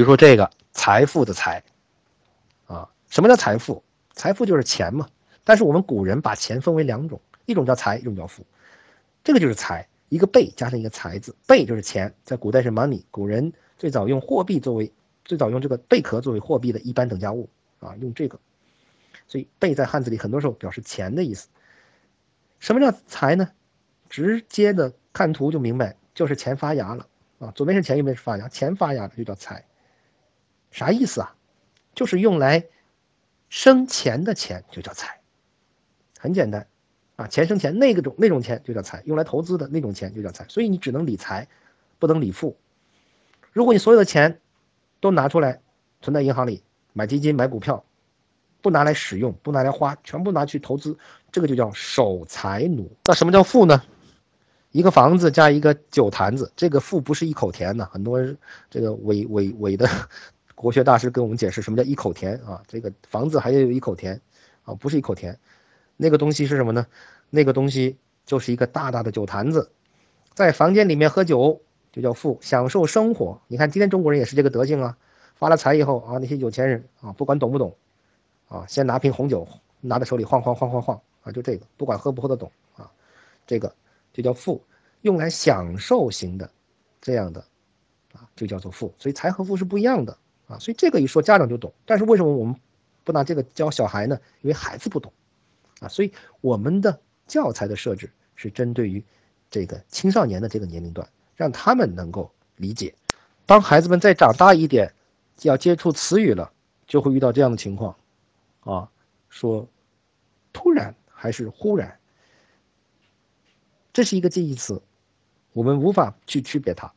比如说这个财富的财，啊，什么叫财富？财富就是钱嘛。但是我们古人把钱分为两种，一种叫财，一种叫富。这个就是财，一个贝加上一个财字，贝就是钱，在古代是 money。古人最早用货币作为，最早用这个贝壳作为货币的一般等价物啊，用这个。所以贝在汉字里很多时候表示钱的意思。什么叫财呢？直接的看图就明白，就是钱发芽了啊。左边是钱，右边是发芽，钱发芽了就叫财。啥意思啊？就是用来生钱的钱就叫财。很简单，啊，钱生钱，那个种那种钱就叫财，用来投资的那种钱就叫财。所以你只能理财，不能理富。如果你所有的钱都拿出来存在银行里，买基金、买股票，不拿来使用，不拿来花，全部拿去投资，这个就叫守财奴。那什么叫富呢？一个房子加一个酒坛子，这个富不是一口田呢。很多人这个伪伪伪的国学大师跟我们解释什么叫一口田啊？这个房子还要有一口田啊，不是一口田。那个东西是什么呢？那个东西就是一个大大的酒坛子，在房间里面喝酒就叫富，享受生活。你看今天中国人也是这个德性啊，发了财以后啊，那些有钱人啊，不管懂不懂，啊，先拿瓶红酒拿在手里晃晃晃晃晃啊，就这个，不管喝不喝得懂啊，这个就叫富，用来享受型的这样的啊，就叫做富。所以财和富是不一样的啊，所以这个一说家长就懂。但是为什么我们不拿这个教小孩呢？因为孩子不懂。啊，所以我们的教材的设置是针对于这个青少年的这个年龄段，让他们能够理解。当孩子们再长大一点，要接触词语了，就会遇到这样的情况，啊，说突然还是忽然，这是一个近义词，我们无法去区别它。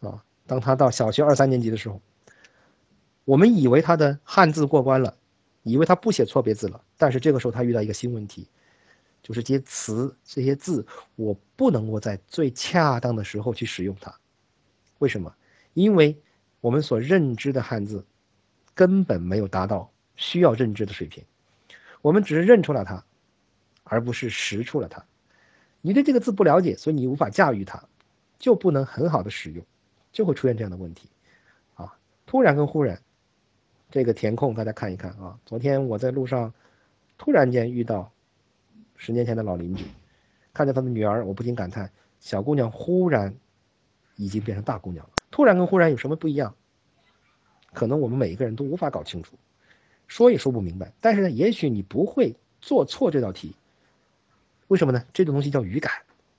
啊，当他到小学二三年级的时候，我们以为他的汉字过关了。以为他不写错别字了，但是这个时候他遇到一个新问题，就是这些词、这些字，我不能够在最恰当的时候去使用它。为什么？因为我们所认知的汉字根本没有达到需要认知的水平，我们只是认出了它，而不是识出了它。你对这个字不了解，所以你无法驾驭它，就不能很好的使用，就会出现这样的问题。啊，突然跟忽然。这个填空，大家看一看啊。昨天我在路上，突然间遇到十年前的老邻居，看着他的女儿，我不禁感叹：小姑娘忽然已经变成大姑娘了。突然跟忽然有什么不一样？可能我们每一个人都无法搞清楚，说也说不明白。但是呢，也许你不会做错这道题。为什么呢？这种东西叫语感，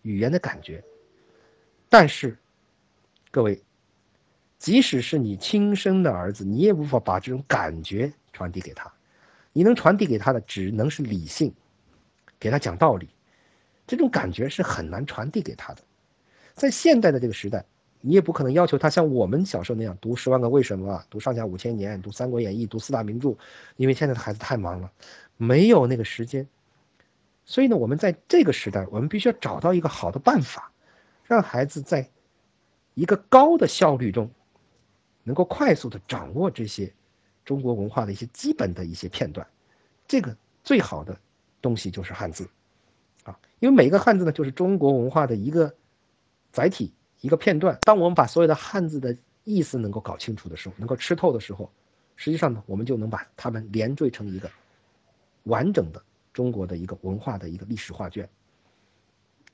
语言的感觉。但是，各位。即使是你亲生的儿子，你也无法把这种感觉传递给他。你能传递给他的只能是理性，给他讲道理。这种感觉是很难传递给他的。在现代的这个时代，你也不可能要求他像我们小时候那样读《十万个为什么》、读《上下五千年》、读《三国演义》、读四大名著，因为现在的孩子太忙了，没有那个时间。所以呢，我们在这个时代，我们必须要找到一个好的办法，让孩子在一个高的效率中。能够快速的掌握这些中国文化的一些基本的一些片段，这个最好的东西就是汉字，啊，因为每一个汉字呢就是中国文化的一个载体，一个片段。当我们把所有的汉字的意思能够搞清楚的时候，能够吃透的时候，实际上呢，我们就能把它们连缀成一个完整的中国的一个文化的一个历史画卷，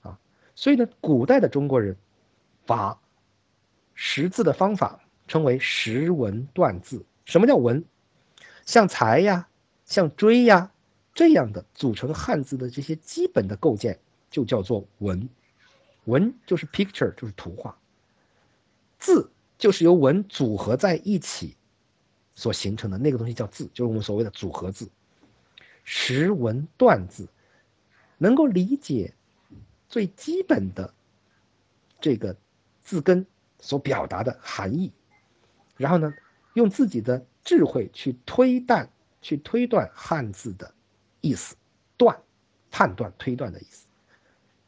啊，所以呢，古代的中国人把识字的方法。称为识文断字。什么叫文？像才呀，像追呀这样的组成汉字的这些基本的构件，就叫做文。文就是 picture，就是图画。字就是由文组合在一起所形成的那个东西叫字，就是我们所谓的组合字。识文断字，能够理解最基本的这个字根所表达的含义。然后呢，用自己的智慧去推断、去推断汉字的意思，断、判断、推断的意思，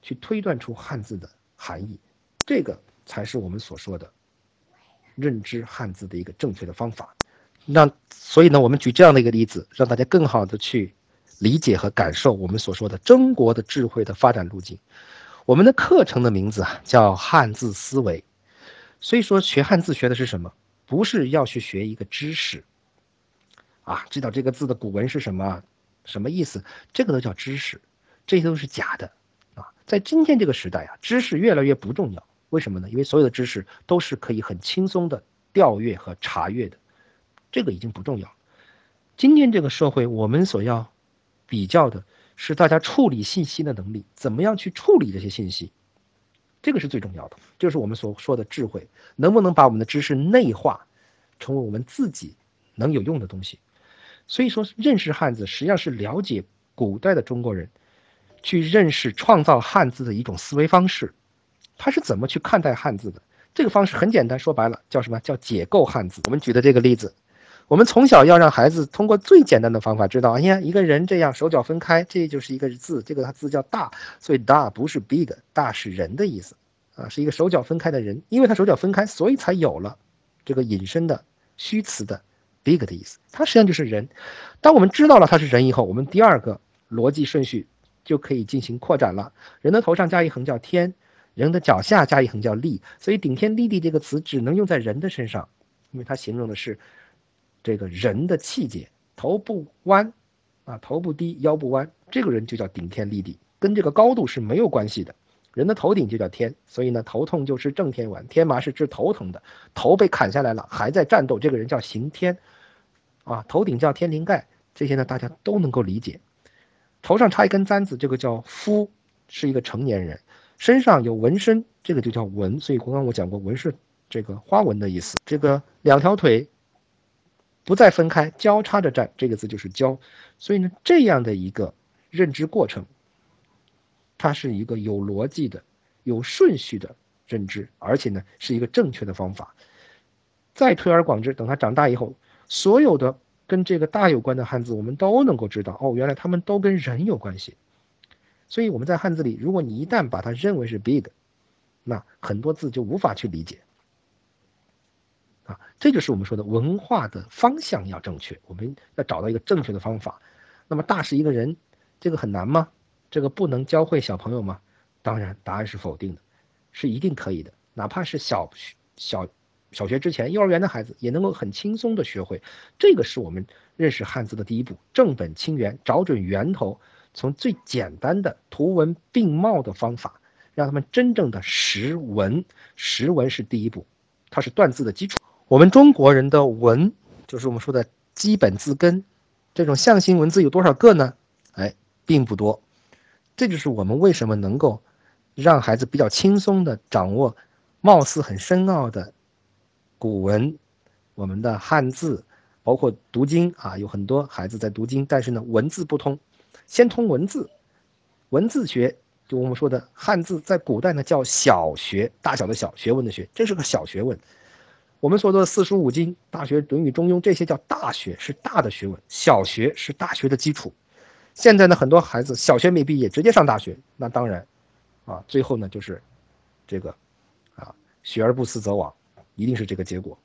去推断出汉字的含义，这个才是我们所说的认知汉字的一个正确的方法。那所以呢，我们举这样的一个例子，让大家更好的去理解和感受我们所说的中国的智慧的发展路径。我们的课程的名字啊叫汉字思维，所以说学汉字学的是什么？不是要去学一个知识，啊，知道这个字的古文是什么，什么意思，这个都叫知识，这些都是假的，啊，在今天这个时代啊，知识越来越不重要，为什么呢？因为所有的知识都是可以很轻松的调阅和查阅的，这个已经不重要。今天这个社会，我们所要比较的是大家处理信息的能力，怎么样去处理这些信息。这个是最重要的，就是我们所说的智慧，能不能把我们的知识内化，成为我们自己能有用的东西。所以说，认识汉字实际上是了解古代的中国人，去认识创造汉字的一种思维方式，他是怎么去看待汉字的。这个方式很简单，说白了叫什么叫解构汉字。我们举的这个例子。我们从小要让孩子通过最简单的方法知道，哎呀，一个人这样手脚分开，这就是一个字，这个字叫大，所以大不是 big，大是人的意思，啊，是一个手脚分开的人，因为他手脚分开，所以才有了这个引申的虚词的 big 的意思，它实际上就是人。当我们知道了他是人以后，我们第二个逻辑顺序就可以进行扩展了。人的头上加一横叫天，人的脚下加一横叫立，所以顶天立地这个词只能用在人的身上，因为它形容的是。这个人的气节，头不弯，啊，头不低，腰不弯，这个人就叫顶天立地，跟这个高度是没有关系的。人的头顶就叫天，所以呢，头痛就是正天丸，天麻是治头疼的。头被砍下来了，还在战斗，这个人叫刑天，啊，头顶叫天灵盖，这些呢大家都能够理解。头上插一根簪子，这个叫夫，是一个成年人。身上有纹身，这个就叫纹。所以刚刚我讲过，纹是这个花纹的意思。这个两条腿。不再分开，交叉着站，这个字就是交。所以呢，这样的一个认知过程，它是一个有逻辑的、有顺序的认知，而且呢，是一个正确的方法。再推而广之，等他长大以后，所有的跟这个大有关的汉字，我们都能够知道，哦，原来他们都跟人有关系。所以我们在汉字里，如果你一旦把它认为是 big，那很多字就无法去理解。啊，这就是我们说的文化的方向要正确，我们要找到一个正确的方法。那么大是一个人，这个很难吗？这个不能教会小朋友吗？当然，答案是否定的，是一定可以的。哪怕是小学小小学之前，幼儿园的孩子也能够很轻松的学会。这个是我们认识汉字的第一步，正本清源，找准源头，从最简单的图文并茂的方法，让他们真正的识文。识文是第一步，它是断字的基础。我们中国人的文，就是我们说的基本字根，这种象形文字有多少个呢？哎，并不多。这就是我们为什么能够让孩子比较轻松的掌握貌似很深奥的古文，我们的汉字，包括读经啊，有很多孩子在读经，但是呢，文字不通，先通文字，文字学，就我们说的汉字，在古代呢叫小学，大小的小学问的学，这是个小学问。我们所说的四书五经、大学、论语、中庸这些叫大学，是大的学问；小学是大学的基础。现在呢，很多孩子小学没毕业，直接上大学，那当然，啊，最后呢就是这个啊，学而不思则罔，一定是这个结果。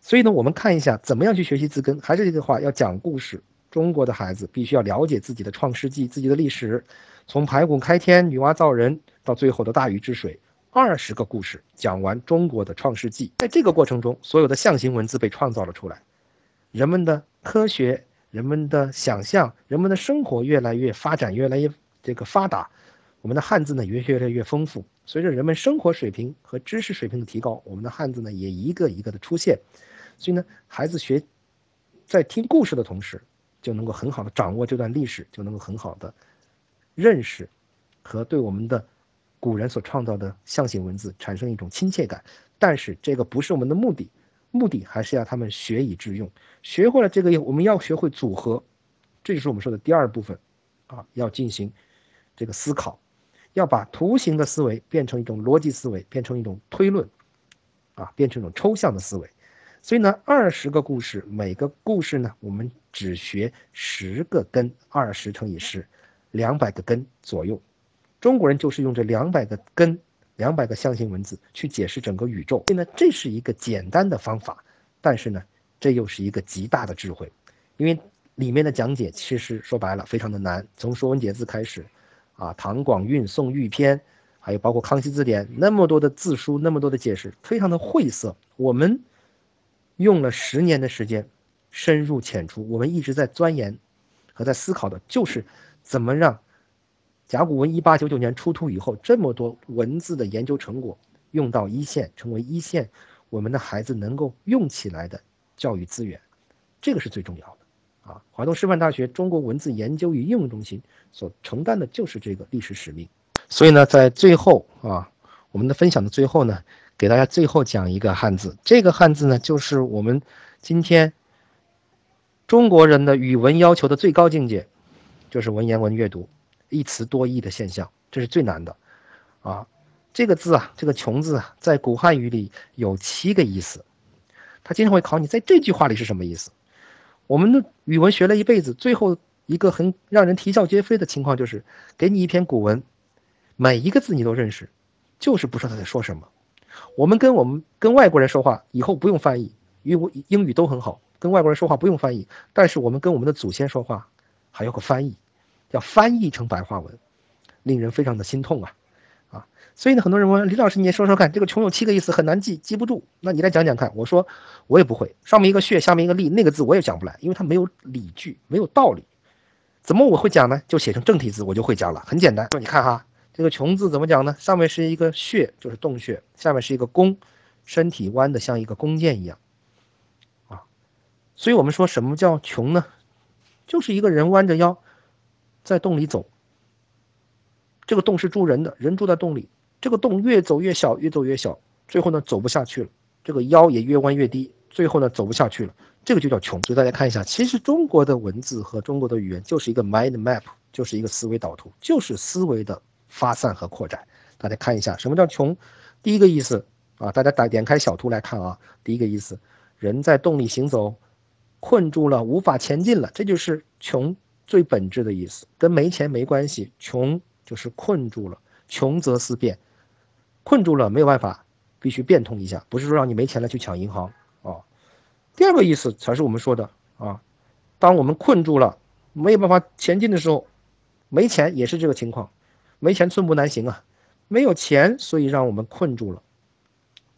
所以呢，我们看一下怎么样去学习字根。还是这句话，要讲故事。中国的孩子必须要了解自己的创世纪、自己的历史，从排古开天、女娲造人，到最后的大禹治水。二十个故事讲完中国的创世纪，在这个过程中，所有的象形文字被创造了出来，人们的科学、人们的想象、人们的生活越来越发展，越来越这个发达，我们的汉字呢也越来越丰富。随着人们生活水平和知识水平的提高，我们的汉字呢也一个一个的出现。所以呢，孩子学在听故事的同时，就能够很好的掌握这段历史，就能够很好的认识和对我们的。古人所创造的象形文字产生一种亲切感，但是这个不是我们的目的，目的还是要他们学以致用。学会了这个，我们要学会组合，这就是我们说的第二部分，啊，要进行这个思考，要把图形的思维变成一种逻辑思维，变成一种推论，啊，变成一种抽象的思维。所以呢，二十个故事，每个故事呢，我们只学十个根，二十乘以十，两百个根左右。中国人就是用这两百个根、两百个象形文字去解释整个宇宙，所以呢，这是一个简单的方法，但是呢，这又是一个极大的智慧，因为里面的讲解其实说白了非常的难，从《说文解字》开始，啊，唐广韵、宋玉篇，还有包括康熙字典，那么多的字书，那么多的解释，非常的晦涩。我们用了十年的时间，深入浅出，我们一直在钻研和在思考的，就是怎么让甲骨文一八九九年出土以后这么多文字的研究成果用到一线，成为一线我们的孩子能够用起来的教育资源，这个是最重要的啊！华东师范大学中国文字研究与应用中心所承担的就是这个历史使命。所以呢，在最后啊，我们的分享的最后呢。给大家最后讲一个汉字，这个汉字呢，就是我们今天中国人的语文要求的最高境界，就是文言文阅读，一词多义的现象，这是最难的啊。这个字啊，这个“穷”字啊，在古汉语里有七个意思，他经常会考你在这句话里是什么意思。我们的语文学了一辈子，最后一个很让人啼笑皆非的情况就是，给你一篇古文，每一个字你都认识，就是不知道他在说什么。我们跟我们跟外国人说话以后不用翻译，因为英语都很好，跟外国人说话不用翻译。但是我们跟我们的祖先说话，还要个翻译，要翻译成白话文，令人非常的心痛啊啊！所以呢，很多人问李老师，你也说说看，这个“穷”有七个意思，很难记，记不住。那你来讲讲看。我说我也不会，上面一个“穴”，下面一个“立”，那个字我也讲不来，因为它没有理据，没有道理。怎么我会讲呢？就写成正体字，我就会讲了，很简单。说你看哈。这个“穷”字怎么讲呢？上面是一个穴，就是洞穴；下面是一个弓，身体弯的像一个弓箭一样，啊，所以我们说什么叫“穷”呢？就是一个人弯着腰在洞里走，这个洞是住人的，人住在洞里，这个洞越走越小，越走越小，最后呢走不下去了，这个腰也越弯越低，最后呢走不下去了，这个就叫穷。所以大家看一下，其实中国的文字和中国的语言就是一个 mind map，就是一个思维导图，就是思维的。发散和扩展，大家看一下什么叫穷？第一个意思啊，大家打点开小图来看啊。第一个意思，人在洞里行走，困住了，无法前进了，这就是穷最本质的意思，跟没钱没关系。穷就是困住了，穷则思变，困住了没有办法，必须变通一下，不是说让你没钱了去抢银行啊。第二个意思才是我们说的啊，当我们困住了，没有办法前进的时候，没钱也是这个情况。没钱寸步难行啊，没有钱，所以让我们困住了。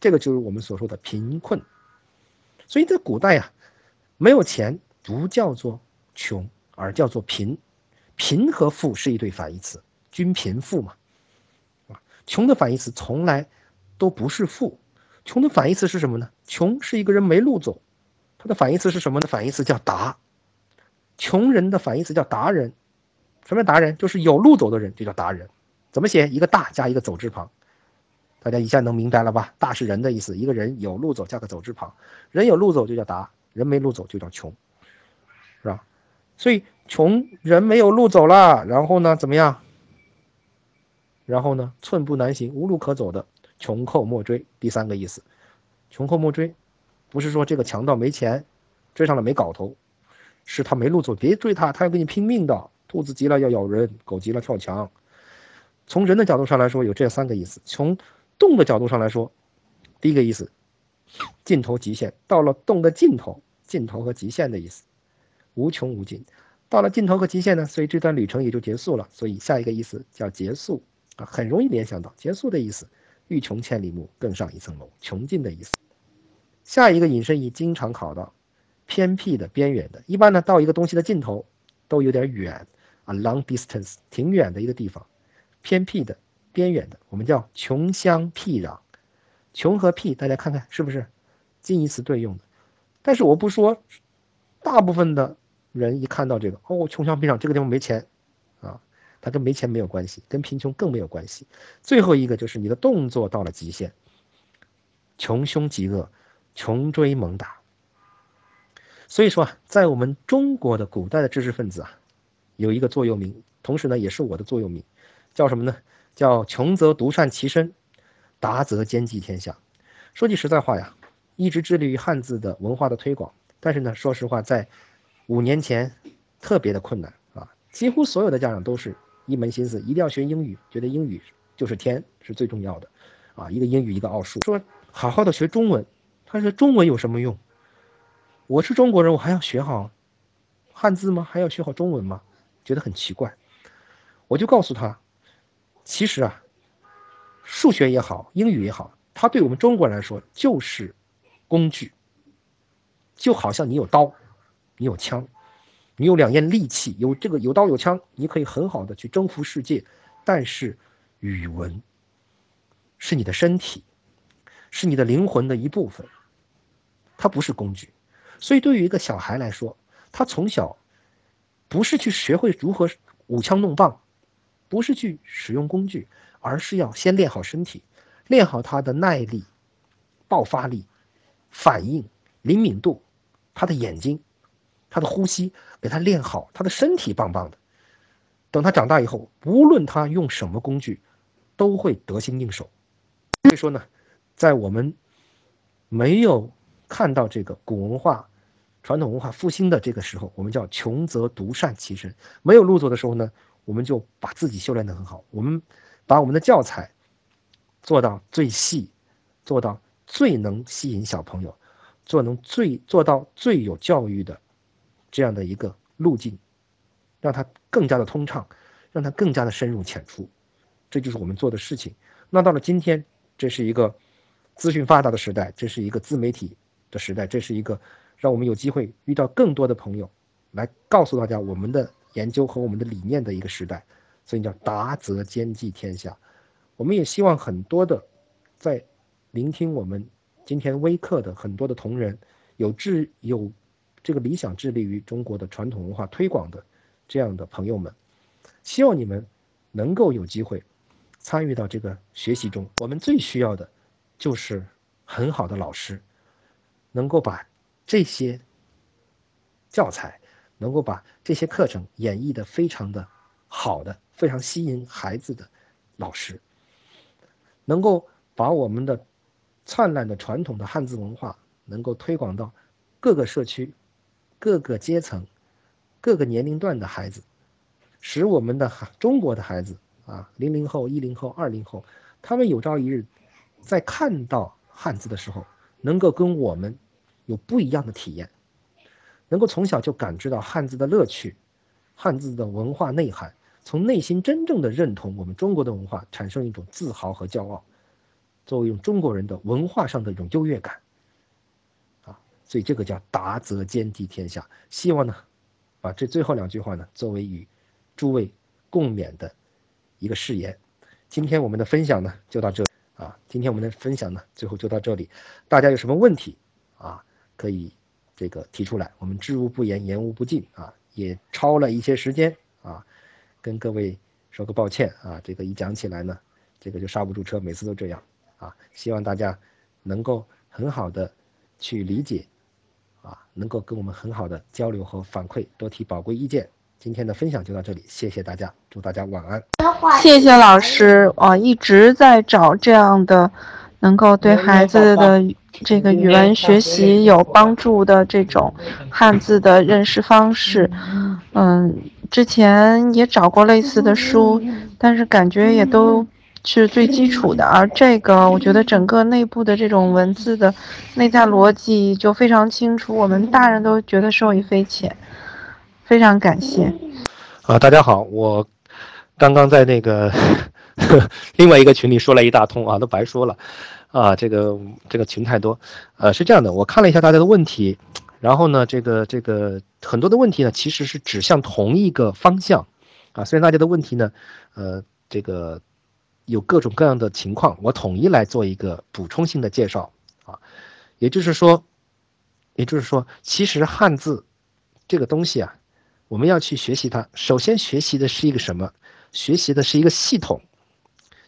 这个就是我们所说的贫困。所以在古代呀，没有钱不叫做穷，而叫做贫。贫和富是一对反义词，均贫富嘛。啊，穷的反义词从来都不是富，穷的反义词是什么呢？穷是一个人没路走，它的反义词是什么呢？反义词叫达。穷人的反义词叫达人。什么叫达人？就是有路走的人，就叫达人。怎么写？一个大加一个走之旁，大家一下能明白了吧？大是人的意思，一个人有路走加个走之旁，人有路走就叫达，人没路走就叫穷，是吧？所以穷人没有路走了，然后呢，怎么样？然后呢，寸步难行，无路可走的，穷寇莫追。第三个意思，穷寇莫追，不是说这个强盗没钱，追上了没搞头，是他没路走，别追他，他要跟你拼命的。兔子急了要咬人，狗急了跳墙。从人的角度上来说，有这三个意思；从动的角度上来说，第一个意思，尽头极限，到了动的尽头，尽头和极限的意思，无穷无尽。到了尽头和极限呢，所以这段旅程也就结束了。所以下一个意思叫结束啊，很容易联想到结束的意思。欲穷千里目，更上一层楼，穷尽的意思。下一个引申义经常考到，偏僻的、边缘的，一般呢到一个东西的尽头都有点远。啊，long distance，挺远的一个地方，偏僻的、边远的，我们叫穷乡僻壤。穷和僻，大家看看是不是近义词对用的？但是我不说，大部分的人一看到这个，哦，穷乡僻壤，这个地方没钱啊，它跟没钱没有关系，跟贫穷更没有关系。最后一个就是你的动作到了极限，穷凶极恶，穷追猛打。所以说啊，在我们中国的古代的知识分子啊。有一个座右铭，同时呢也是我的座右铭，叫什么呢？叫穷则独善其身，达则兼济天下。说句实在话呀，一直致力于汉字的文化的推广，但是呢，说实话，在五年前特别的困难啊，几乎所有的家长都是一门心思一定要学英语，觉得英语就是天，是最重要的啊，一个英语一个奥数，说好好的学中文，他说中文有什么用？我是中国人，我还要学好汉字吗？还要学好中文吗？觉得很奇怪，我就告诉他，其实啊，数学也好，英语也好，它对我们中国人来说就是工具，就好像你有刀，你有枪，你有两样利器，有这个有刀有枪，你可以很好的去征服世界。但是语文是你的身体，是你的灵魂的一部分，它不是工具。所以对于一个小孩来说，他从小不是去学会如何舞枪弄棒，不是去使用工具，而是要先练好身体，练好他的耐力、爆发力、反应灵敏度。他的眼睛，他的呼吸，给他练好，他的身体棒棒的。等他长大以后，无论他用什么工具，都会得心应手。所以说呢，在我们没有看到这个古文化、传统文化复兴的这个时候，我们叫穷则独善其身。没有路走的时候呢，我们就把自己修炼得很好。我们把我们的教材做到最细，做到最能吸引小朋友。做能最做到最有教育的这样的一个路径，让它更加的通畅，让它更加的深入浅出，这就是我们做的事情。那到了今天，这是一个资讯发达的时代，这是一个自媒体的时代，这是一个让我们有机会遇到更多的朋友，来告诉大家我们的研究和我们的理念的一个时代。所以叫达则兼济天下。我们也希望很多的在聆听我们。今天微课的很多的同仁，有志有这个理想致力于中国的传统文化推广的这样的朋友们，希望你们能够有机会参与到这个学习中。我们最需要的就是很好的老师，能够把这些教材，能够把这些课程演绎的非常的好的，非常吸引孩子的老师，能够把我们的。灿烂的传统的汉字文化能够推广到各个社区、各个阶层、各个年龄段的孩子，使我们的孩中国的孩子啊，零零后、一零后、二零后，他们有朝一日在看到汉字的时候，能够跟我们有不一样的体验，能够从小就感知到汉字的乐趣、汉字的文化内涵，从内心真正的认同我们中国的文化，产生一种自豪和骄傲。作为用中国人的文化上的一种优越感，所以这个叫达则兼济天下。希望呢，把这最后两句话呢，作为与诸位共勉的一个誓言。今天我们的分享呢，就到这啊。今天我们的分享呢，最后就到这里。大家有什么问题啊，可以这个提出来。我们知无不言，言无不尽啊。也超了一些时间啊，跟各位说个抱歉啊。这个一讲起来呢，这个就刹不住车，每次都这样。啊，希望大家能够很好的去理解，啊，能够跟我们很好的交流和反馈，多提宝贵意见。今天的分享就到这里，谢谢大家，祝大家晚安。谢谢老师，啊，一直在找这样的能够对孩子的这个语文学习有帮助的这种汉字的认识方式。嗯，之前也找过类似的书，但是感觉也都。是最基础的，而这个我觉得整个内部的这种文字的内在逻辑就非常清楚，我们大人都觉得受益匪浅，非常感谢。啊，大家好，我刚刚在那个 另外一个群里说了一大通啊，都白说了啊，这个这个群太多，呃，是这样的，我看了一下大家的问题，然后呢，这个这个很多的问题呢，其实是指向同一个方向啊，虽然大家的问题呢，呃，这个。有各种各样的情况，我统一来做一个补充性的介绍啊，也就是说，也就是说，其实汉字这个东西啊，我们要去学习它，首先学习的是一个什么？学习的是一个系统。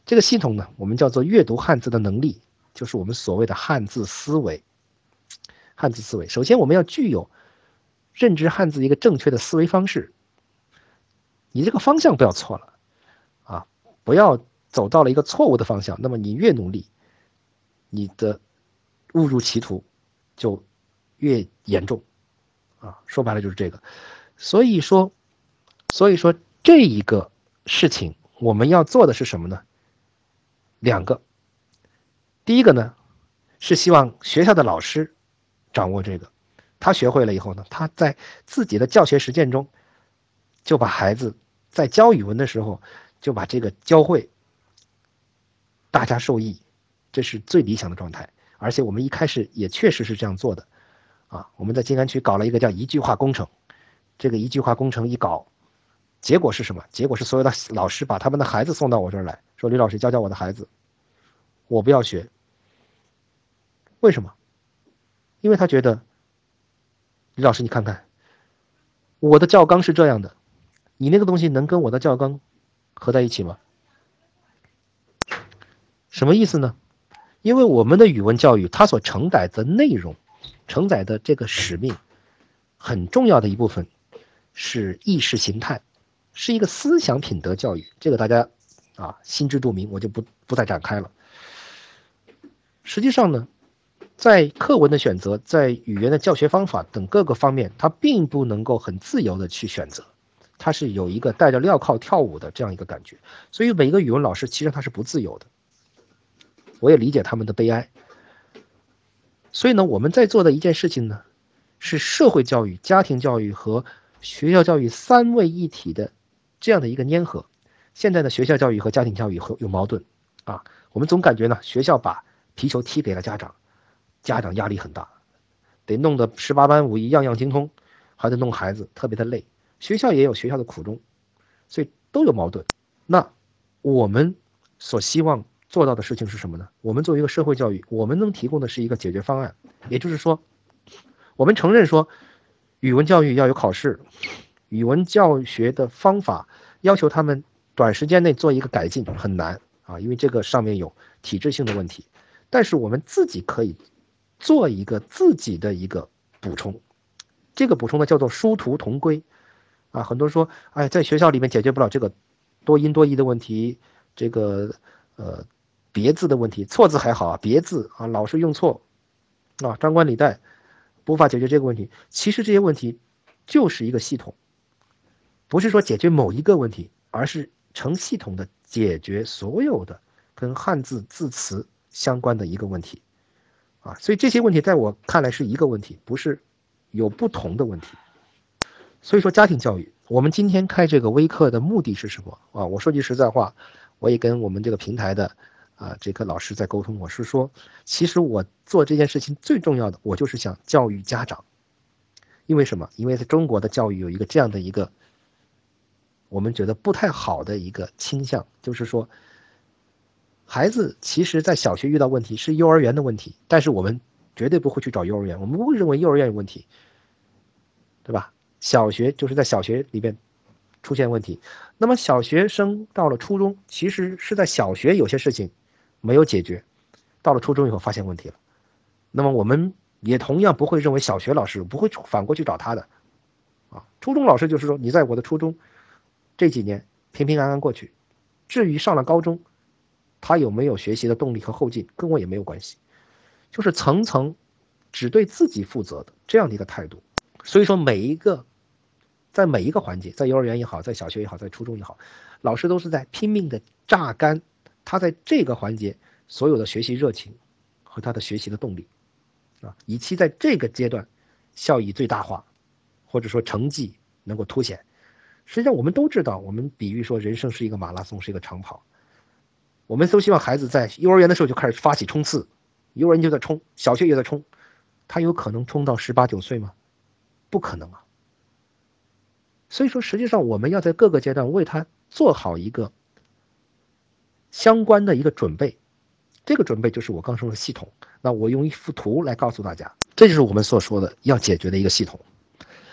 这个系统呢，我们叫做阅读汉字的能力，就是我们所谓的汉字思维。汉字思维，首先我们要具有认知汉字一个正确的思维方式。你这个方向不要错了啊，不要。走到了一个错误的方向，那么你越努力，你的误入歧途就越严重，啊，说白了就是这个。所以说，所以说这一个事情我们要做的是什么呢？两个，第一个呢是希望学校的老师掌握这个，他学会了以后呢，他在自己的教学实践中就把孩子在教语文的时候就把这个教会。大家受益，这是最理想的状态。而且我们一开始也确实是这样做的，啊，我们在静安区搞了一个叫一句话工程，这个一句话工程一搞，结果是什么？结果是所有的老师把他们的孩子送到我这儿来说：“李老师教教我的孩子，我不要学。”为什么？因为他觉得，李老师你看看，我的教纲是这样的，你那个东西能跟我的教纲合在一起吗？什么意思呢？因为我们的语文教育，它所承载的内容、承载的这个使命，很重要的一部分是意识形态，是一个思想品德教育。这个大家啊心知肚明，我就不不再展开了。实际上呢，在课文的选择、在语言的教学方法等各个方面，它并不能够很自由的去选择，它是有一个带着镣铐跳舞的这样一个感觉。所以每一个语文老师其实他是不自由的。我也理解他们的悲哀，所以呢，我们在做的一件事情呢，是社会教育、家庭教育和学校教育三位一体的这样的一个粘合。现在呢，学校教育和家庭教育和有矛盾啊，我们总感觉呢，学校把皮球踢给了家长，家长压力很大，得弄得十八般武艺样样精通，还得弄孩子，特别的累。学校也有学校的苦衷，所以都有矛盾。那我们所希望。做到的事情是什么呢？我们作为一个社会教育，我们能提供的是一个解决方案，也就是说，我们承认说，语文教育要有考试，语文教学的方法要求他们短时间内做一个改进很难啊，因为这个上面有体制性的问题。但是我们自己可以做一个自己的一个补充，这个补充呢叫做殊途同归啊。很多人说，哎，在学校里面解决不了这个多音多义的问题，这个呃。别字的问题，错字还好啊，别字啊老是用错，啊张冠李戴，无法解决这个问题。其实这些问题就是一个系统，不是说解决某一个问题，而是成系统的解决所有的跟汉字字词相关的一个问题，啊，所以这些问题在我看来是一个问题，不是有不同的问题。所以说家庭教育，我们今天开这个微课的目的是什么啊？我说句实在话，我也跟我们这个平台的。啊，这个老师在沟通，我是说，其实我做这件事情最重要的，我就是想教育家长。因为什么？因为在中国的教育有一个这样的一个，我们觉得不太好的一个倾向，就是说，孩子其实在小学遇到问题是幼儿园的问题，但是我们绝对不会去找幼儿园，我们不会认为幼儿园有问题，对吧？小学就是在小学里边。出现问题，那么小学生到了初中，其实是在小学有些事情没有解决，到了初中以后发现问题了，那么我们也同样不会认为小学老师不会反过去找他的，啊，初中老师就是说你在我的初中这几年平平安安过去，至于上了高中，他有没有学习的动力和后劲，跟我也没有关系，就是层层只对自己负责的这样的一个态度，所以说每一个。在每一个环节，在幼儿园也好，在小学也好，在初中也好，老师都是在拼命的榨干他在这个环节所有的学习热情和他的学习的动力，啊，以期在这个阶段效益最大化，或者说成绩能够凸显。实际上，我们都知道，我们比喻说人生是一个马拉松，是一个长跑。我们都希望孩子在幼儿园的时候就开始发起冲刺，幼儿园就在冲，小学也在冲，他有可能冲到十八九岁吗？不可能啊。所以说，实际上我们要在各个阶段为他做好一个相关的一个准备，这个准备就是我刚说的系统。那我用一幅图来告诉大家，这就是我们所说的要解决的一个系统。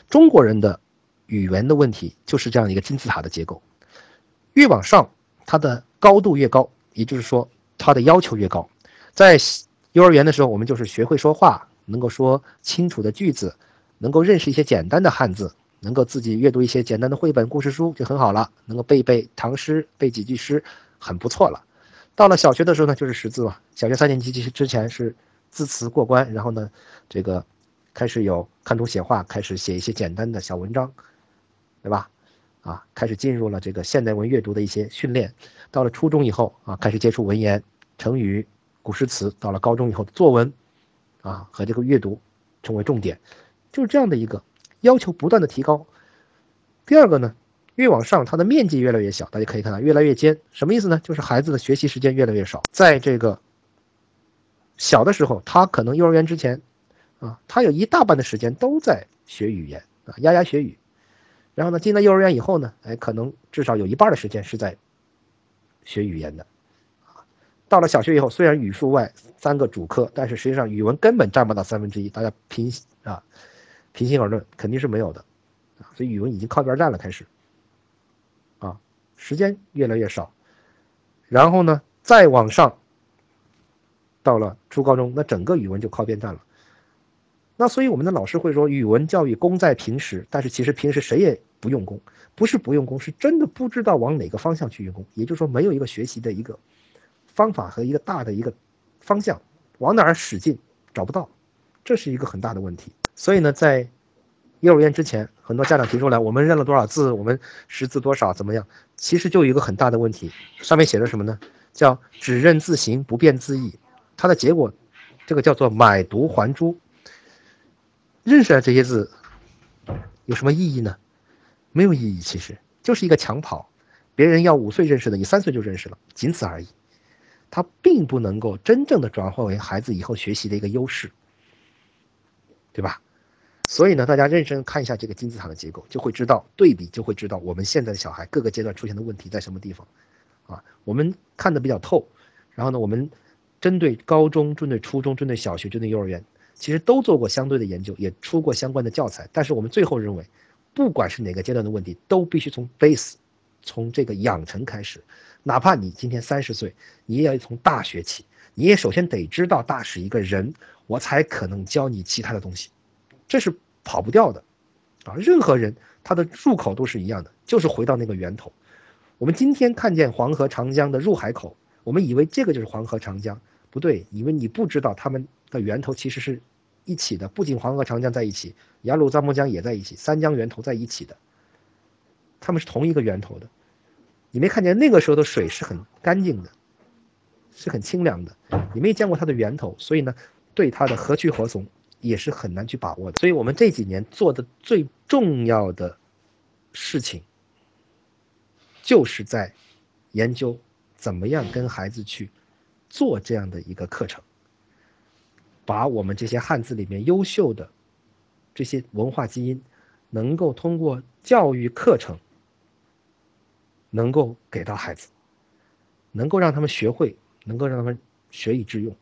中国人的语言的问题就是这样一个金字塔的结构，越往上，它的高度越高，也就是说，它的要求越高。在幼儿园的时候，我们就是学会说话，能够说清楚的句子，能够认识一些简单的汉字。能够自己阅读一些简单的绘本故事书就很好了，能够背背唐诗，背几句诗，很不错了。到了小学的时候呢，就是识字了。小学三年级其实之前是字词过关，然后呢，这个开始有看图写画，开始写一些简单的小文章，对吧？啊，开始进入了这个现代文阅读的一些训练。到了初中以后啊，开始接触文言、成语、古诗词。到了高中以后，作文啊和这个阅读成为重点，就是这样的一个。要求不断的提高。第二个呢，越往上，它的面积越来越小，大家可以看到越来越尖，什么意思呢？就是孩子的学习时间越来越少。在这个小的时候，他可能幼儿园之前啊，他有一大半的时间都在学语言啊，牙牙学语。然后呢，进了幼儿园以后呢，哎，可能至少有一半的时间是在学语言的。到了小学以后，虽然语数外三个主科，但是实际上语文根本占不到三分之一。大家平啊，平心而论，肯定是没有的啊。所以语文已经靠边站了，开始，时间越来越少。然后呢，再往上，到了初高中，那整个语文就靠边站了。那所以我们的老师会说，语文教育功在平时，但是其实平时谁也不用功，不是不用功，是真的不知道往哪个方向去用功。也就是说，没有一个学习的一个。方法和一个大的一个方向，往哪儿使劲找不到，这是一个很大的问题。所以呢，在幼儿园之前，很多家长提出来，我们认了多少字，我们识字多少，怎么样？其实就有一个很大的问题，上面写着什么呢？叫只认字形，不辨字义。它的结果，这个叫做买椟还珠。认识了这些字，有什么意义呢？没有意义，其实就是一个抢跑。别人要五岁认识的，你三岁就认识了，仅此而已。它并不能够真正的转化为孩子以后学习的一个优势，对吧？所以呢，大家认真看一下这个金字塔的结构，就会知道对比，就会知道我们现在的小孩各个阶段出现的问题在什么地方，啊，我们看的比较透。然后呢，我们针对高中、针对初中、针对小学、针对幼儿园，其实都做过相对的研究，也出过相关的教材。但是我们最后认为，不管是哪个阶段的问题，都必须从 base，从这个养成开始。哪怕你今天三十岁，你也要从大学起，你也首先得知道大是一个人，我才可能教你其他的东西，这是跑不掉的，啊，任何人他的入口都是一样的，就是回到那个源头。我们今天看见黄河、长江的入海口，我们以为这个就是黄河、长江，不对，因为你不知道他们的源头其实是一起的，不仅黄河、长江在一起，雅鲁藏布江也在一起，三江源头在一起的，他们是同一个源头的。你没看见那个时候的水是很干净的，是很清凉的。你没见过它的源头，所以呢，对它的何去何从也是很难去把握的。所以我们这几年做的最重要的事情，就是在研究怎么样跟孩子去做这样的一个课程，把我们这些汉字里面优秀的这些文化基因，能够通过教育课程。能够给到孩子，能够让他们学会，能够让他们学以致用，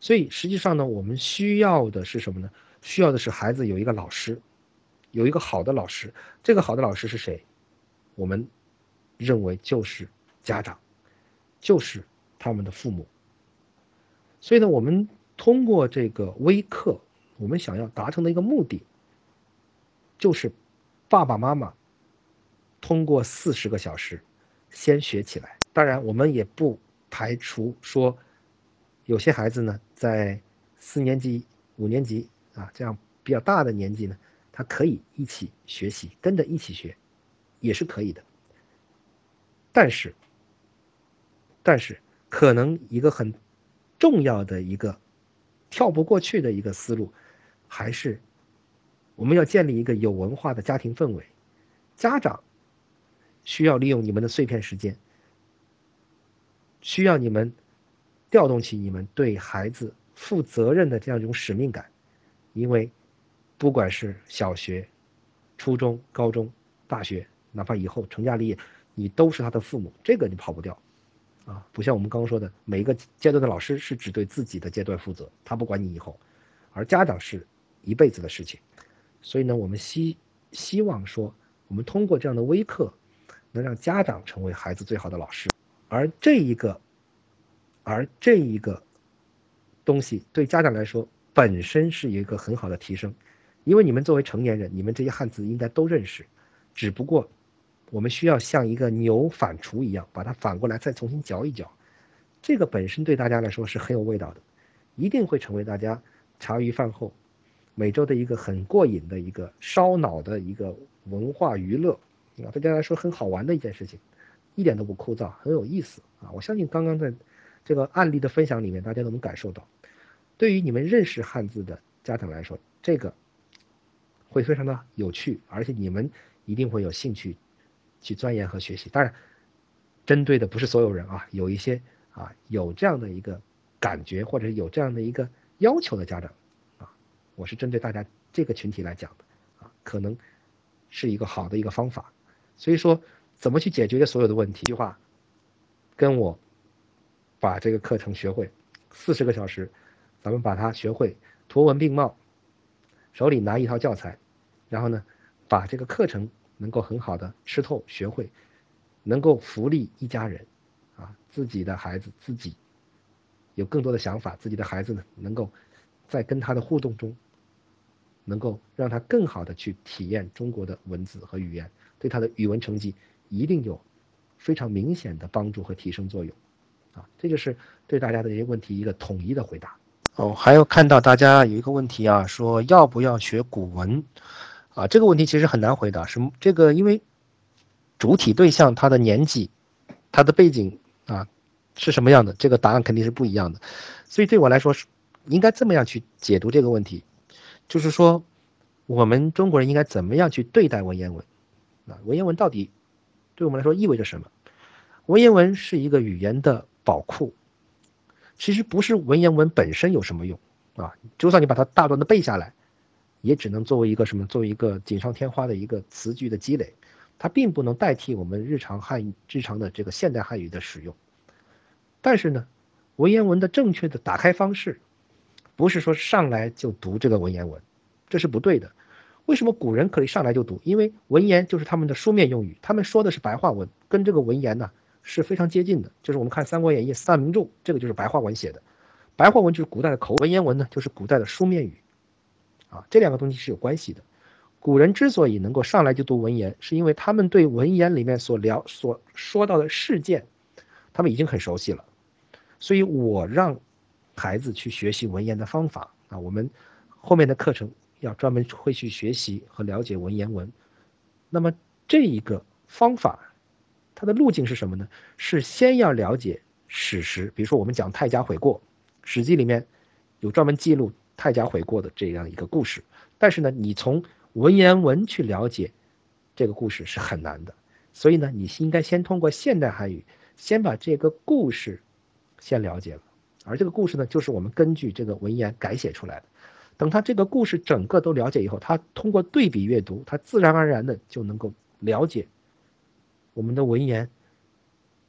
所以实际上呢，我们需要的是什么呢？需要的是孩子有一个老师，有一个好的老师。这个好的老师是谁？我们认为就是家长，就是他们的父母。所以呢，我们通过这个微课，我们想要达成的一个目的，就是爸爸妈妈。通过四十个小时，先学起来。当然，我们也不排除说，有些孩子呢，在四年级、五年级啊这样比较大的年纪呢，他可以一起学习，跟着一起学，也是可以的。但是，但是可能一个很重要的一个跳不过去的一个思路，还是我们要建立一个有文化的家庭氛围，家长。需要利用你们的碎片时间，需要你们调动起你们对孩子负责任的这样一种使命感，因为不管是小学、初中、高中、大学，哪怕以后成家立业，你都是他的父母，这个你跑不掉啊！不像我们刚刚说的，每一个阶段的老师是只对自己的阶段负责，他不管你以后，而家长是一辈子的事情。所以呢，我们希希望说，我们通过这样的微课。能让家长成为孩子最好的老师，而这一个，而这一个东西对家长来说本身是一个很好的提升，因为你们作为成年人，你们这些汉字应该都认识，只不过我们需要像一个牛反刍一样，把它反过来再重新嚼一嚼，这个本身对大家来说是很有味道的，一定会成为大家茶余饭后每周的一个很过瘾的一个烧脑的一个文化娱乐。啊，对大家来说很好玩的一件事情，一点都不枯燥，很有意思啊！我相信刚刚在这个案例的分享里面，大家都能感受到，对于你们认识汉字的家长来说，这个会非常的有趣，而且你们一定会有兴趣去钻研和学习。当然，针对的不是所有人啊，有一些啊有这样的一个感觉，或者是有这样的一个要求的家长啊，我是针对大家这个群体来讲的啊，可能是一个好的一个方法。所以说，怎么去解决所有的问题？一句话，跟我把这个课程学会，四十个小时，咱们把它学会，图文并茂，手里拿一套教材，然后呢，把这个课程能够很好的吃透学会，能够福利一家人，啊，自己的孩子自己有更多的想法，自己的孩子呢，能够在跟他的互动中，能够让他更好的去体验中国的文字和语言。对他的语文成绩一定有非常明显的帮助和提升作用，啊，这就是对大家的一些问题一个统一的回答。哦，还有看到大家有一个问题啊，说要不要学古文？啊，这个问题其实很难回答，是这个因为主体对象他的年纪、他的背景啊是什么样的，这个答案肯定是不一样的。所以对我来说是应该这么样去解读这个问题，就是说我们中国人应该怎么样去对待文言文？啊，文言文到底对我们来说意味着什么？文言文是一个语言的宝库，其实不是文言文本身有什么用啊，就算你把它大段的背下来，也只能作为一个什么，作为一个锦上添花的一个词句的积累，它并不能代替我们日常汉语、日常的这个现代汉语的使用。但是呢，文言文的正确的打开方式，不是说上来就读这个文言文，这是不对的。为什么古人可以上来就读？因为文言就是他们的书面用语，他们说的是白话文，跟这个文言呢是非常接近的。就是我们看《三国演义》三名著，这个就是白话文写的，白话文就是古代的口文言文呢，就是古代的书面语，啊，这两个东西是有关系的。古人之所以能够上来就读文言，是因为他们对文言里面所聊所说到的事件，他们已经很熟悉了。所以我让孩子去学习文言的方法啊，我们后面的课程。要专门会去学习和了解文言文，那么这一个方法，它的路径是什么呢？是先要了解史实，比如说我们讲太甲悔过，《史记》里面有专门记录太甲悔过的这样一个故事。但是呢，你从文言文去了解这个故事是很难的，所以呢，你应该先通过现代汉语，先把这个故事先了解了，而这个故事呢，就是我们根据这个文言改写出来的。等他这个故事整个都了解以后，他通过对比阅读，他自然而然的就能够了解我们的文言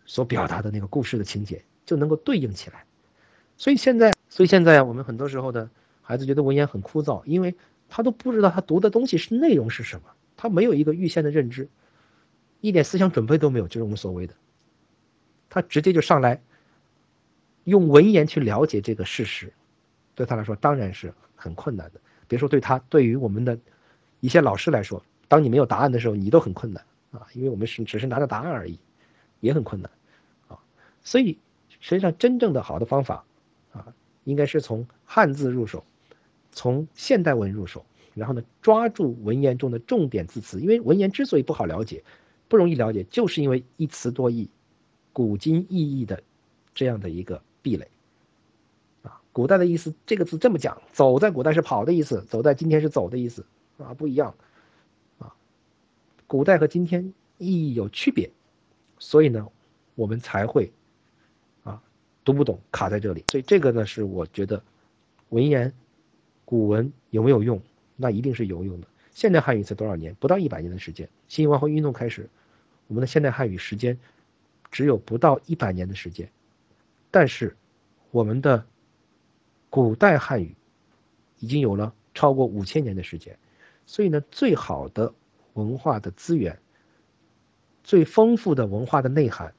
所表达的那个故事的情节，就能够对应起来。所以现在，所以现在，我们很多时候的孩子觉得文言很枯燥，因为他都不知道他读的东西是内容是什么，他没有一个预先的认知，一点思想准备都没有，就是我们所谓的，他直接就上来用文言去了解这个事实，对他来说当然是。很困难的，别说对他，对于我们的一些老师来说，当你没有答案的时候，你都很困难啊，因为我们是只是拿着答案而已，也很困难啊。所以实际上真正的好的方法啊，应该是从汉字入手，从现代文入手，然后呢抓住文言中的重点字词，因为文言之所以不好了解，不容易了解，就是因为一词多义、古今意义的这样的一个壁垒。啊古代的意思，这个字这么讲，走在古代是跑的意思，走在今天是走的意思，啊，不一样，古代和今天意义有区别，所以呢，我们才会，啊，读不懂，卡在这里。所以这个呢，是我觉得，文言，古文有没有用？那一定是有用的。现代汉语才多少年？不到一百年的时间。新文化运动开始，我们的现代汉语时间只有不到一百年的时间，但是我们的。古代汉语已经有了超过五千年的时间，所以呢，最好的文化的资源、最丰富的文化的内涵、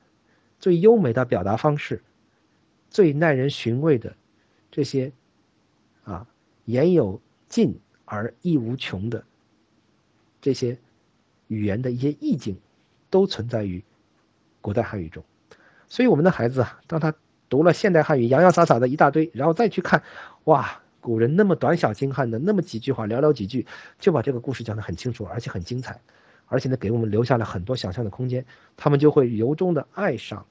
最优美的表达方式、最耐人寻味的这些啊，言有尽而意无穷的这些语言的一些意境，都存在于古代汉语中。所以，我们的孩子啊，当他。读了现代汉语洋洋洒洒的一大堆，然后再去看，哇，古人那么短小精悍的那么几句话，寥寥几句就把这个故事讲得很清楚，而且很精彩，而且呢给我们留下了很多想象的空间，他们就会由衷的爱上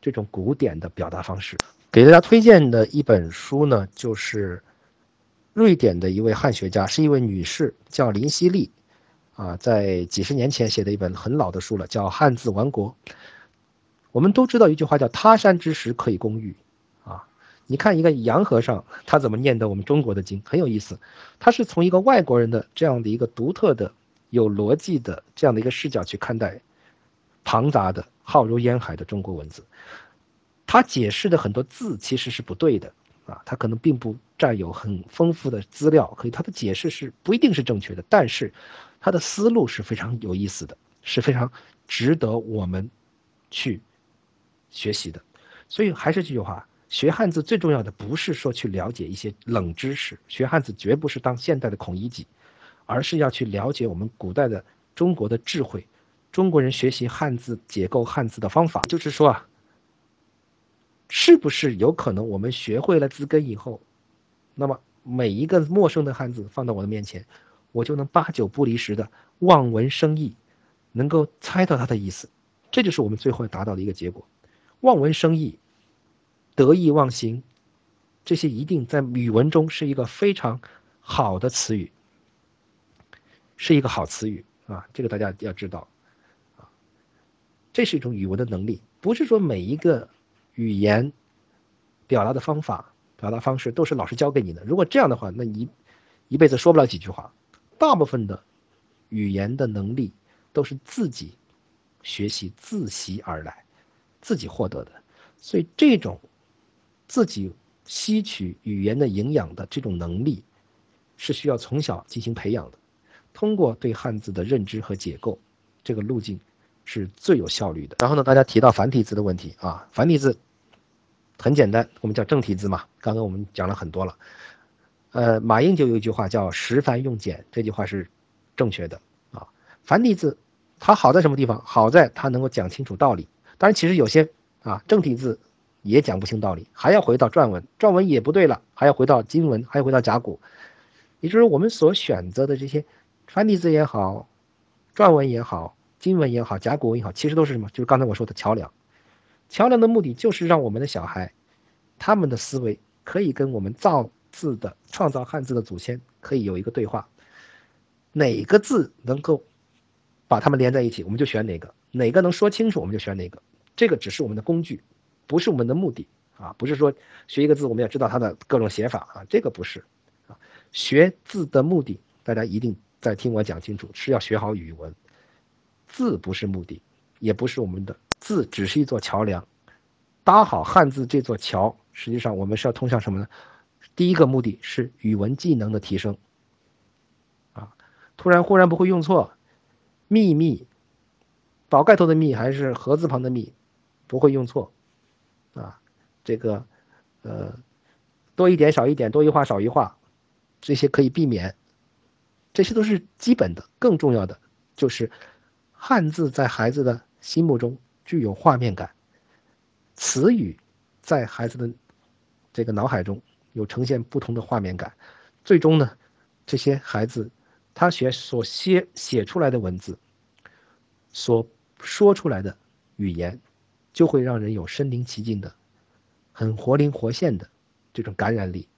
这种古典的表达方式。给大家推荐的一本书呢，就是瑞典的一位汉学家，是一位女士，叫林希利，啊，在几十年前写的一本很老的书了，叫《汉字王国》。我们都知道一句话叫“他山之石，可以攻玉”，你看一个洋和尚，他怎么念的我们中国的经，很有意思。他是从一个外国人的这样的一个独特的、有逻辑的这样的一个视角去看待庞杂的、浩如烟海的中国文字。他解释的很多字其实是不对的啊，他可能并不占有很丰富的资料，可以他的解释是不一定是正确的，但是他的思路是非常有意思的，是非常值得我们去学习的。所以还是这句话。学汉字最重要的不是说去了解一些冷知识，学汉字绝不是当现代的孔乙己，而是要去了解我们古代的中国的智慧，中国人学习汉字解构汉字的方法。就是说啊，是不是有可能我们学会了字根以后，那么每一个陌生的汉字放到我的面前，我就能八九不离十的望文生义，能够猜到它的意思，这就是我们最后达到的一个结果，望文生义。得意忘形，这些一定在语文中是一个非常好的词语，是一个好词语啊！这个大家要知道啊，这是一种语文的能力，不是说每一个语言表达的方法、表达方式都是老师教给你的。如果这样的话，那你一辈子说不了几句话。大部分的语言的能力都是自己学习、自习而来、自己获得的，所以这种。自己吸取语言的营养的这种能力，是需要从小进行培养的。通过对汉字的认知和解构，这个路径是最有效率的。然后呢，大家提到繁体字的问题啊，繁体字很简单，我们叫正体字嘛。刚刚我们讲了很多了。呃，马英就有一句话叫“识繁用简”，这句话是正确的啊。繁体字它好在什么地方？好在它能够讲清楚道理。当然，其实有些啊正体字。也讲不清道理，还要回到篆文，篆文也不对了，还要回到金文，还要回到甲骨，也就是我们所选择的这些繁体字也好，篆文也好，金文也好，甲骨文也好，其实都是什么？就是刚才我说的桥梁。桥梁的目的就是让我们的小孩，他们的思维可以跟我们造字的、创造汉字的祖先可以有一个对话。哪个字能够把它们连在一起，我们就选哪个；哪个能说清楚，我们就选哪个。这个只是我们的工具。不是我们的目的啊，不是说学一个字我们要知道它的各种写法啊，这个不是啊。学字的目的，大家一定在听我讲清楚，是要学好语文。字不是目的，也不是我们的字，只是一座桥梁。搭好汉字这座桥，实际上我们是要通向什么呢？第一个目的是语文技能的提升啊。突然忽然不会用错，秘密，宝盖头的密还是禾字旁的密，不会用错。啊，这个，呃，多一点少一点，多一画少一画，这些可以避免，这些都是基本的。更重要的就是汉字在孩子的心目中具有画面感，词语在孩子的这个脑海中有呈现不同的画面感，最终呢，这些孩子他学所写写出来的文字，所说出来的语言。就会让人有身临其境的、很活灵活现的这种感染力，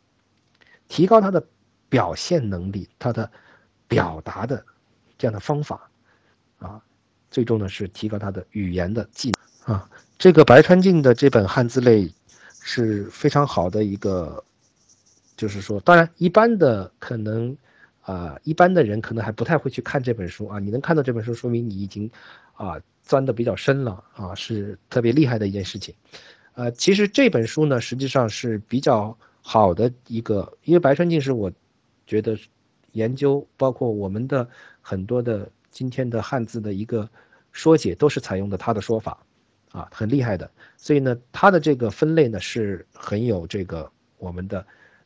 提高他的表现能力，他的表达的这样的方法啊，最终呢是提高他的语言的技能啊。这个白川静的这本汉字类是非常好的一个，就是说，当然一般的可能啊，一般的人可能还不太会去看这本书啊。你能看到这本书，说明你已经啊。钻的比较深了啊，是特别厉害的一件事情，呃，其实这本书呢，实际上是比较好的一个，因为白川静是我觉得研究，包括我们的很多的今天的汉字的一个说解，都是采用的他的说法，啊，很厉害的，所以呢，他的这个分类呢是很有这个我们的，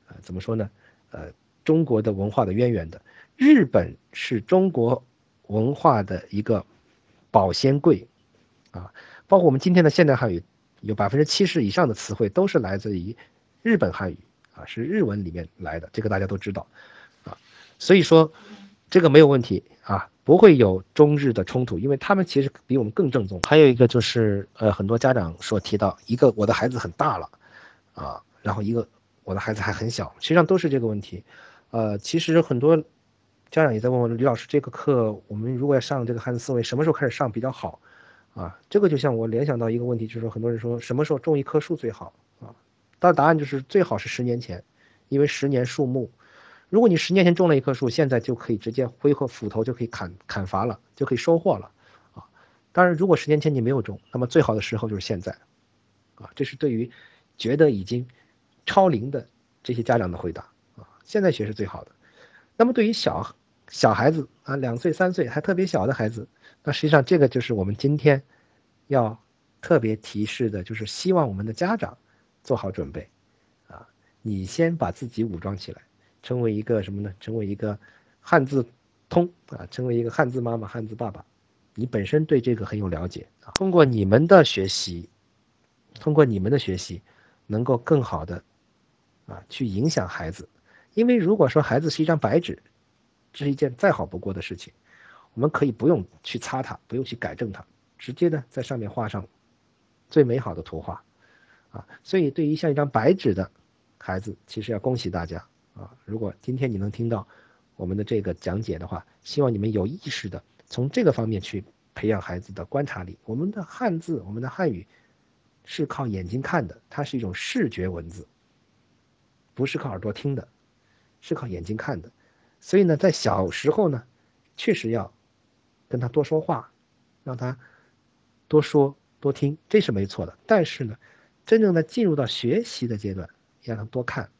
呃，怎么说呢，呃，中国的文化的渊源的，日本是中国文化的一个。保鲜柜，啊，包括我们今天的现代汉语，有百分之七十以上的词汇都是来自于日本汉语，啊，是日文里面来的，这个大家都知道，啊，所以说这个没有问题。啊，不会有中日的冲突，因为他们其实比我们更正宗。还有一个就是，呃，很多家长说提到一个我的孩子很大了，啊，然后一个我的孩子还很小，实际上都是这个问题，呃，其实很多。家长也在问我，李老师，这个课我们如果要上这个汉字思维，什么时候开始上比较好？啊，这个就像我联想到一个问题，就是说很多人说什么时候种一棵树最好啊？的答案就是最好是十年前，因为十年树木，如果你十年前种了一棵树，现在就可以直接挥霍斧头就可以砍砍伐了，就可以收获了啊。当然，如果十年前你没有种，那么最好的时候就是现在啊。这是对于觉得已经超龄的这些家长的回答。现在学是最好的。那么对于小小孩子啊，两岁三岁还特别小的孩子，那实际上这个就是我们今天要特别提示的，就是希望我们的家长做好准备啊。你先把自己武装起来，成为一个什么呢？成为一个汉字通啊，成为一个汉字妈妈、汉字爸爸。你本身对这个很有了解。通过你们的学习，通过你们的学习，能够更好的啊去影响孩子。因为如果说孩子是一张白纸，这是一件再好不过的事情，我们可以不用去擦它，不用去改正它，直接呢在上面画上最美好的图画，啊，所以对于像一张白纸的孩子，其实要恭喜大家啊！如果今天你能听到我们的这个讲解的话，希望你们有意识的从这个方面去培养孩子的观察力。我们的汉字，我们的汉语是靠眼睛看的，它是一种视觉文字，不是靠耳朵听的。是靠眼睛看的，所以呢，在小时候呢，确实要跟他多说话，让他多说多听，这是没错的。但是呢，真正的进入到学习的阶段，让他多看、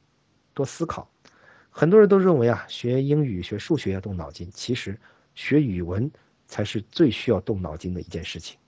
多思考。很多人都认为啊，学英语、学数学要动脑筋，其实学语文才是最需要动脑筋的一件事情。